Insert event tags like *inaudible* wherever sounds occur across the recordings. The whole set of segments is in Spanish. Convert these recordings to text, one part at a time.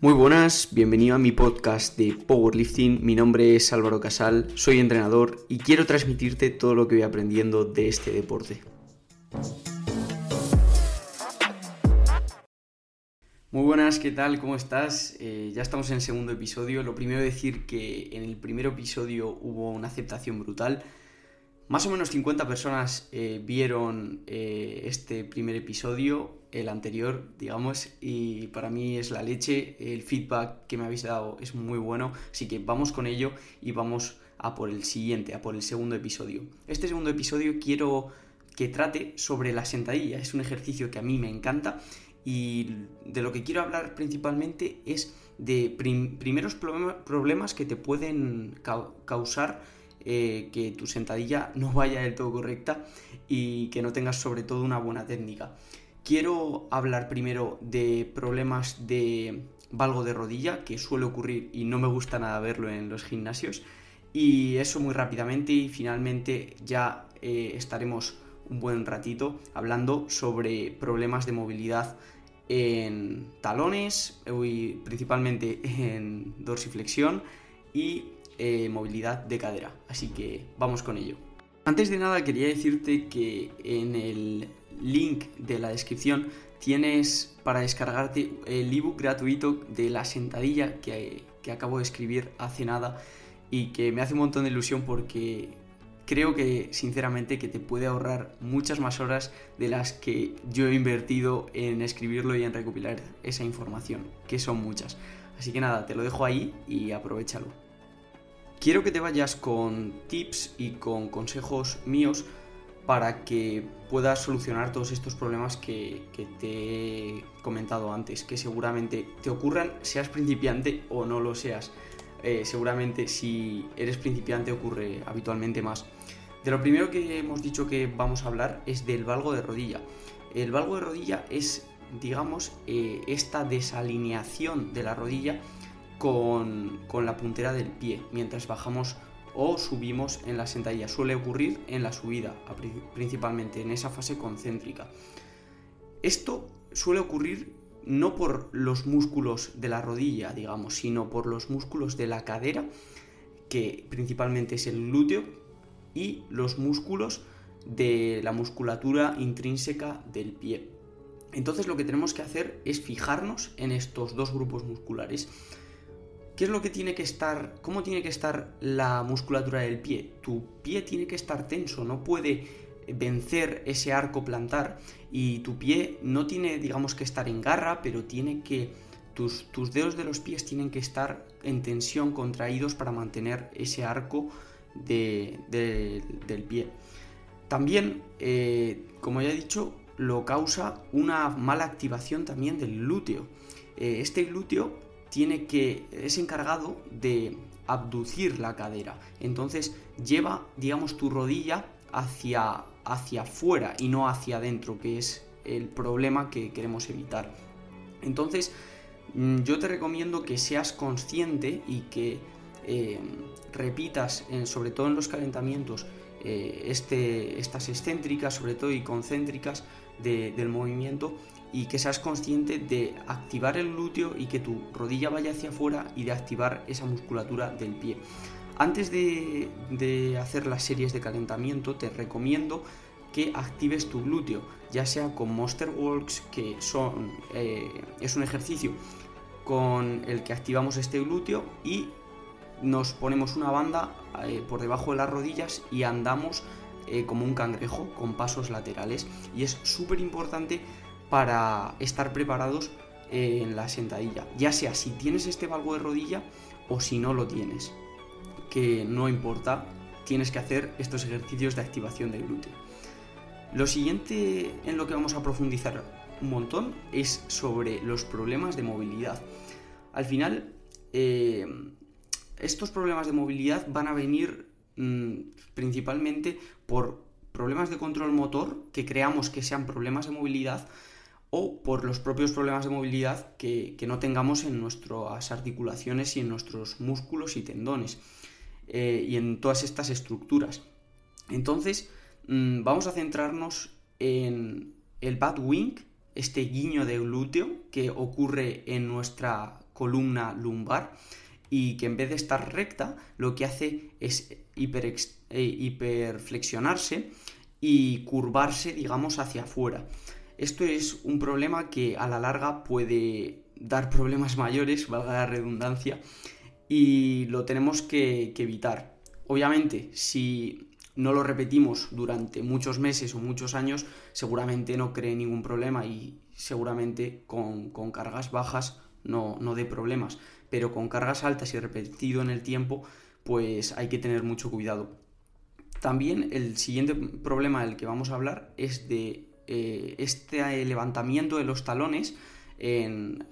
Muy buenas, bienvenido a mi podcast de Powerlifting. Mi nombre es Álvaro Casal, soy entrenador y quiero transmitirte todo lo que voy aprendiendo de este deporte. Muy buenas, ¿qué tal? ¿Cómo estás? Eh, ya estamos en el segundo episodio. Lo primero decir que en el primer episodio hubo una aceptación brutal. Más o menos 50 personas eh, vieron eh, este primer episodio, el anterior, digamos, y para mí es la leche. El feedback que me habéis dado es muy bueno, así que vamos con ello y vamos a por el siguiente, a por el segundo episodio. Este segundo episodio quiero que trate sobre la sentadilla. Es un ejercicio que a mí me encanta y de lo que quiero hablar principalmente es de primeros problemas que te pueden causar eh, que tu sentadilla no vaya del todo correcta y que no tengas sobre todo una buena técnica. Quiero hablar primero de problemas de valgo de rodilla que suele ocurrir y no me gusta nada verlo en los gimnasios y eso muy rápidamente y finalmente ya eh, estaremos un buen ratito hablando sobre problemas de movilidad en talones, principalmente en dorsiflexión y eh, movilidad de cadera. Así que vamos con ello. Antes de nada quería decirte que en el link de la descripción tienes para descargarte el ebook gratuito de la sentadilla que, que acabo de escribir hace nada y que me hace un montón de ilusión porque creo que sinceramente que te puede ahorrar muchas más horas de las que yo he invertido en escribirlo y en recopilar esa información, que son muchas. Así que nada, te lo dejo ahí y aprovechalo. Quiero que te vayas con tips y con consejos míos para que puedas solucionar todos estos problemas que, te he comentado antes, que seguramente te ocurran, seas principiante o no lo seas. Eh, seguramente si eres principiante ocurre habitualmente más. De lo primero que hemos dicho que vamos a hablar es del valgo de rodilla. El valgo de rodilla es, digamos, eh, esta desalineación de la rodilla con, la puntera del pie mientras bajamos o subimos en la sentadilla. Suele ocurrir en la subida, principalmente en esa fase concéntrica. Esto suele ocurrir no por los músculos de la rodilla, digamos, sino por los músculos de la cadera, que principalmente es el glúteo, y los músculos de la musculatura intrínseca del pie. Entonces lo que tenemos que hacer es fijarnos en estos dos grupos musculares. ¿Qué es lo que tiene que estar, cómo tiene que estar la musculatura del pie? Tu pie tiene que estar tenso, no puede vencer ese arco plantar y tu pie no tiene, digamos, que estar en garra, pero tiene que, tus, tus dedos de los pies tienen que estar en tensión, contraídos para mantener ese arco del pie. También, eh, como ya he dicho, lo causa una mala activación también del glúteo. Eh, este glúteo tiene que es encargado de abducir la cadera. Entonces lleva, digamos, tu rodilla hacia hacia afuera y no hacia adentro, que es el problema que queremos evitar. Entonces, mm, yo te recomiendo que seas consciente y que eh, repitas, sobre todo en los calentamientos, eh, este, estas excéntricas, sobre todo y concéntricas del movimiento y que seas consciente de activar el glúteo y que tu rodilla vaya hacia afuera y de activar esa musculatura del pie. Antes de, hacer las series de calentamiento te recomiendo que actives tu glúteo, ya sea con Monster Walks, que son, eh, es un ejercicio con el que activamos este glúteo y nos ponemos una banda eh, por debajo de las rodillas y andamos eh, como un cangrejo con pasos laterales. Y es súper importante para estar preparados en la sentadilla, ya sea si tienes este valgo de rodilla o si no lo tienes, que no importa, tienes que hacer estos ejercicios de activación del glúteo. Lo siguiente en lo que vamos a profundizar un montón es sobre los problemas de movilidad. Al final, eh, estos problemas de movilidad van a venir mm, principalmente por problemas de control motor que creamos que sean problemas de movilidad o por los propios problemas de movilidad que, no tengamos en nuestras articulaciones y en nuestros músculos y tendones eh, y en todas estas estructuras. Entonces, mm, vamos a centrarnos en el bad wing, este guiño de glúteo que ocurre en nuestra columna lumbar y que en vez de estar recta lo que hace es hiper, eh, hiperflexionarse y curvarse digamos hacia afuera. Esto es un problema que a la larga puede dar problemas *laughs* mayores, valga la redundancia, y lo tenemos que, evitar. Obviamente, si no lo repetimos durante muchos meses o muchos años, seguramente no cree ningún problema y seguramente con, cargas bajas no, no dé problemas. Pero con cargas altas y repetido en el tiempo, pues hay que tener mucho cuidado. También el siguiente problema del que vamos a hablar es de eh, este levantamiento de los talones,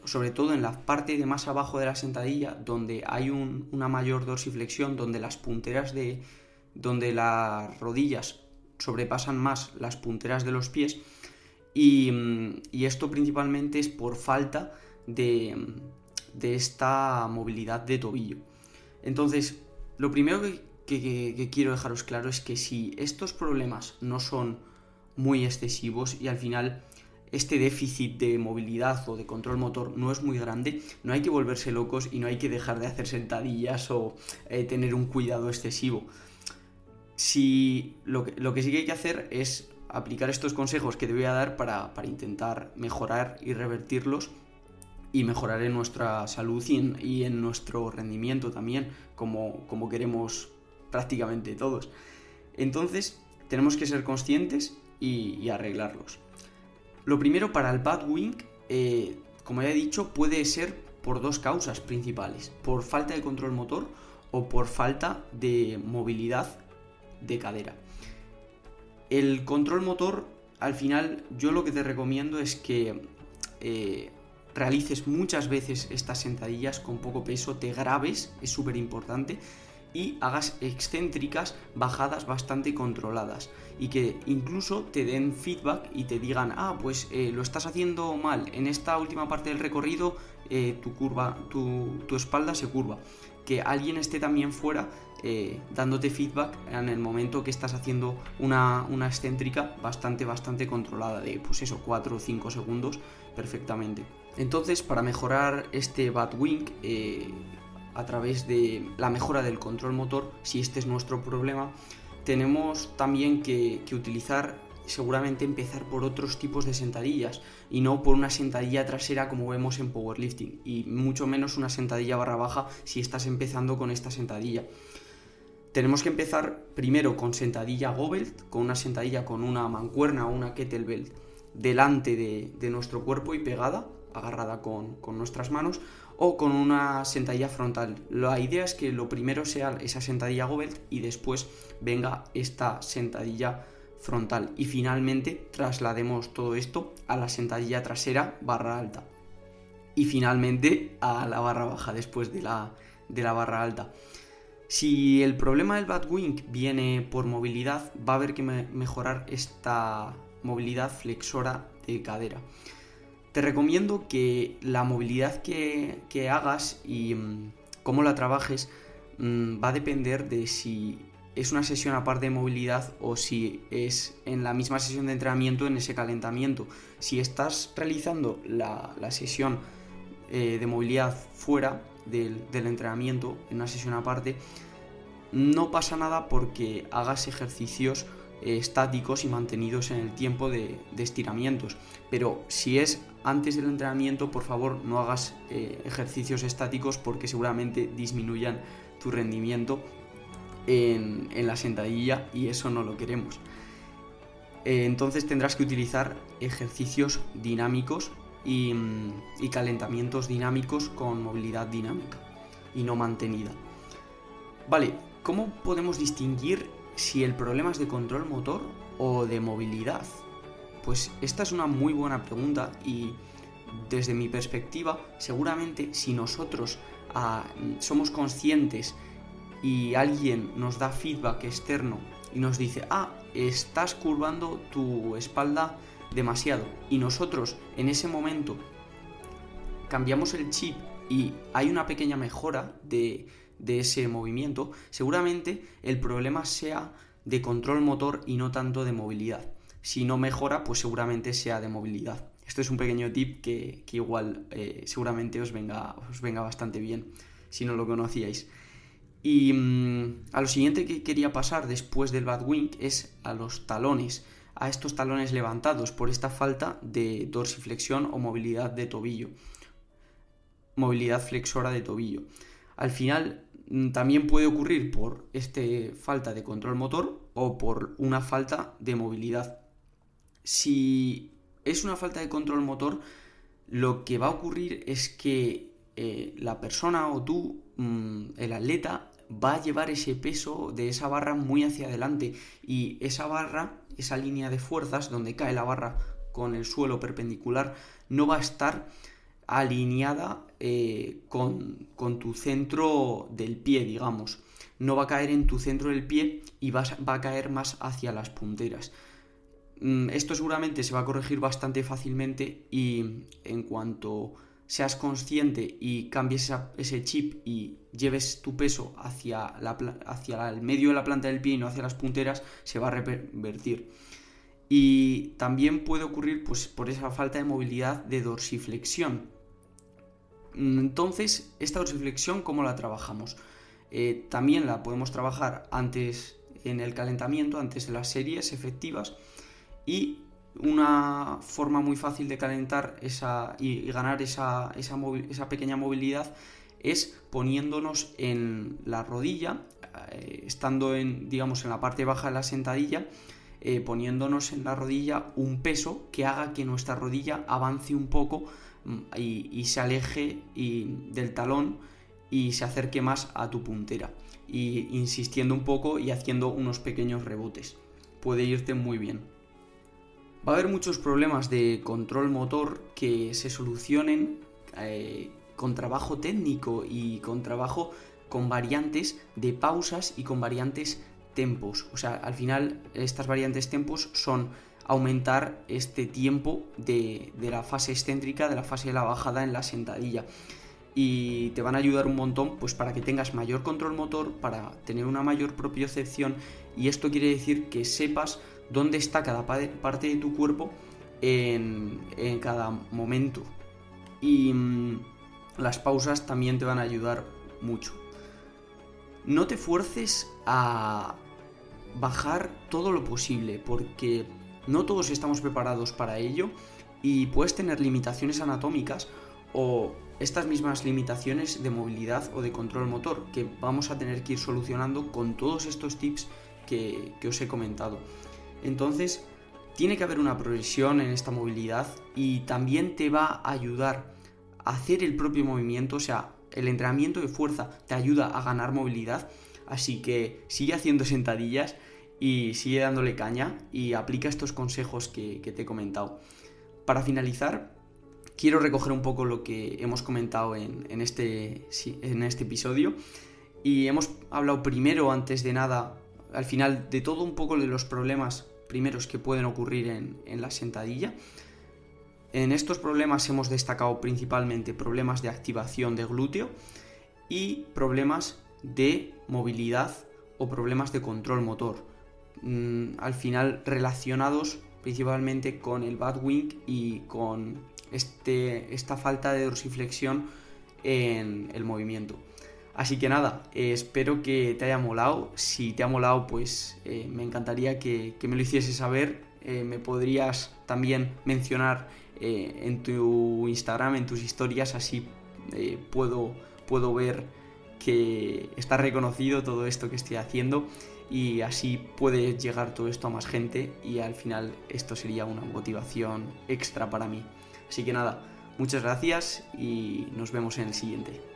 sobre todo en la parte de más abajo de la sentadilla, donde hay una mayor dorsiflexión, donde las punteras de. donde las rodillas sobrepasan más las punteras de los pies. Y, esto principalmente es por falta de, esta movilidad de tobillo. Entonces, lo primero que quiero dejaros claro es que si estos problemas no son muy excesivos y al final este déficit de movilidad o de control motor no es muy grande, no hay que volverse locos y no hay que dejar de hacer sentadillas o eh, tener un cuidado excesivo. Si lo que, lo que, sí que hay que hacer es aplicar estos consejos que te voy a dar para, intentar mejorar y revertirlos y mejorar en nuestra salud y en, nuestro rendimiento también, como, como queremos prácticamente todos. Entonces, tenemos que ser conscientes y, arreglarlos. Lo primero para el bad wing, eh, como ya he dicho, puede ser por dos causas principales, por falta de control motor o por falta de movilidad de cadera. El control motor, al final, yo lo que te recomiendo es que eh, realices muchas veces estas sentadillas con poco peso, te grabes, es súper importante, y hagas excéntricas bajadas bastante controladas y que incluso te den feedback y te digan, ah, pues eh, lo estás haciendo mal, en esta última parte del recorrido eh, tu curva, tu, espalda se curva. Que alguien esté también fuera eh, dándote feedback en el momento que estás haciendo una, una, excéntrica bastante, bastante controlada, de pues eso, 4 o 5 segundos perfectamente. Entonces, para mejorar este bad wing, a través de la mejora del control motor, si este es nuestro problema, tenemos también que, utilizar, seguramente empezar por otros tipos de sentadillas y no por una sentadilla trasera como vemos en powerlifting y mucho menos una sentadilla barra baja si estás empezando con esta sentadilla. Tenemos que empezar primero con sentadilla Gobelt, con una sentadilla con una mancuerna o una kettlebell delante de, nuestro cuerpo y pegada, agarrada con, con nuestras manos, o con una sentadilla frontal. La idea es que lo primero sea esa sentadilla Gobelt y después venga esta sentadilla frontal y finalmente traslademos todo esto a la sentadilla trasera barra alta y finalmente a la barra baja después de la, de la barra alta. Si el problema del bad wing viene por movilidad, va a haber que mejorar esta movilidad flexora de cadera te recomiendo que la movilidad que, hagas y mm, cómo la trabajes mm, va a depender de si es una sesión aparte de movilidad o si es en la misma sesión de entrenamiento en ese calentamiento. Si estás realizando la, sesión eh, de movilidad fuera del, entrenamiento, en una sesión aparte, no pasa nada porque hagas ejercicios eh, estáticos y mantenidos en el tiempo de, estiramientos. Pero si es antes del entrenamiento, por favor, no hagas eh, ejercicios estáticos porque seguramente disminuyan tu rendimiento en, la sentadilla y eso no lo queremos. Eh, entonces tendrás que utilizar ejercicios dinámicos y, y calentamientos dinámicos con movilidad dinámica y no mantenida. Vale, ¿cómo podemos distinguir si el problema es de control motor o de movilidad? Pues esta es una muy buena pregunta y desde mi perspectiva, seguramente si nosotros ah, somos conscientes y alguien nos da feedback externo y nos dice, ah, estás curvando tu espalda demasiado y nosotros en ese momento cambiamos el chip y hay una pequeña mejora de, de ese movimiento, seguramente el problema sea de control motor y no tanto de movilidad. Si no mejora, pues seguramente sea de movilidad. Esto es un pequeño tip que, igual eh, seguramente os venga, os venga bastante bien si no lo conocíais. Y mm, a lo siguiente que quería pasar después del Batwing es a los talones, a estos talones levantados por esta falta de dorsiflexión o movilidad de tobillo, movilidad flexora de tobillo. Al final también puede ocurrir por esta falta de control motor o por una falta de movilidad. Si es una falta de control motor, lo que va a ocurrir es que eh, la persona o tú, mm, el atleta, va a llevar ese peso de esa barra muy hacia adelante y esa barra, esa línea de fuerzas donde cae la barra con el suelo perpendicular, no va a estar alineada eh, con, tu centro del pie, digamos. No va a caer en tu centro del pie y va, va a caer más hacia las punteras. Mm, esto seguramente se va a corregir bastante fácilmente y en cuanto seas consciente y cambies ese chip y lleves tu peso hacia, la, hacia el medio de la planta del pie y no hacia las punteras, se va a revertir. Y también puede ocurrir pues, por esa falta de movilidad de dorsiflexión. Entonces, esta dorsiflexión, ¿cómo la trabajamos? Eh, también la podemos trabajar antes en el calentamiento, antes de las series efectivas. Y una forma muy fácil de calentar esa, y, ganar esa, esa, pequeña movilidad es poniéndonos en la rodilla, eh, estando en, digamos, en la parte baja de la sentadilla, eh, poniéndonos en la rodilla un peso que haga que nuestra rodilla avance un poco mm, y, se aleje del talón y se acerque más a tu puntera. Y insistiendo un poco y haciendo unos pequeños rebotes. Puede irte muy bien. Va a haber muchos problemas de control motor que se solucionen eh, con trabajo técnico y con trabajo con variantes de pausas y con variantes tempos. O sea, al final estas variantes tempos son aumentar este tiempo de, de, la fase excéntrica, de la fase de la bajada en la sentadilla. Y te van a ayudar un montón pues para que tengas mayor control motor, para tener una mayor propiocepción y esto quiere decir que sepas dónde está cada parte de tu cuerpo en, cada momento. Y mm, las pausas también te van a ayudar mucho. No te fuerces a bajar todo lo posible porque no todos estamos preparados para ello y puedes tener limitaciones anatómicas o estas mismas limitaciones de movilidad o de control motor que vamos a tener que ir solucionando con todos estos tips que os he comentado. Entonces, tiene que haber una progresión en esta movilidad y también te va a ayudar a hacer el propio movimiento, o sea, el entrenamiento de fuerza te ayuda a ganar movilidad, así que sigue haciendo sentadillas y sigue dándole caña y aplica estos consejos que, te he comentado. Para finalizar, quiero recoger un poco lo que hemos comentado en, este, en este episodio y hemos hablado primero, antes de nada, al final de todo un poco de los problemas primeros que pueden ocurrir en, la sentadilla. En estos problemas hemos destacado principalmente problemas de activación de glúteo y problemas de movilidad o problemas de control motor. Mm, al final relacionados principalmente con el bad wing y con este, esta falta de dorsiflexión en el movimiento. Así que nada, eh, espero que te haya molado. Si te ha molado, pues eh, me encantaría que, me lo hiciese saber. Eh, me podrías también mencionar en tu Instagram, en tus historias, así puedo, puedo ver que está reconocido todo esto que estoy haciendo y así puede llegar todo esto a más gente y al final esto sería una motivación extra para mí. Así que nada, muchas gracias y nos vemos en el siguiente.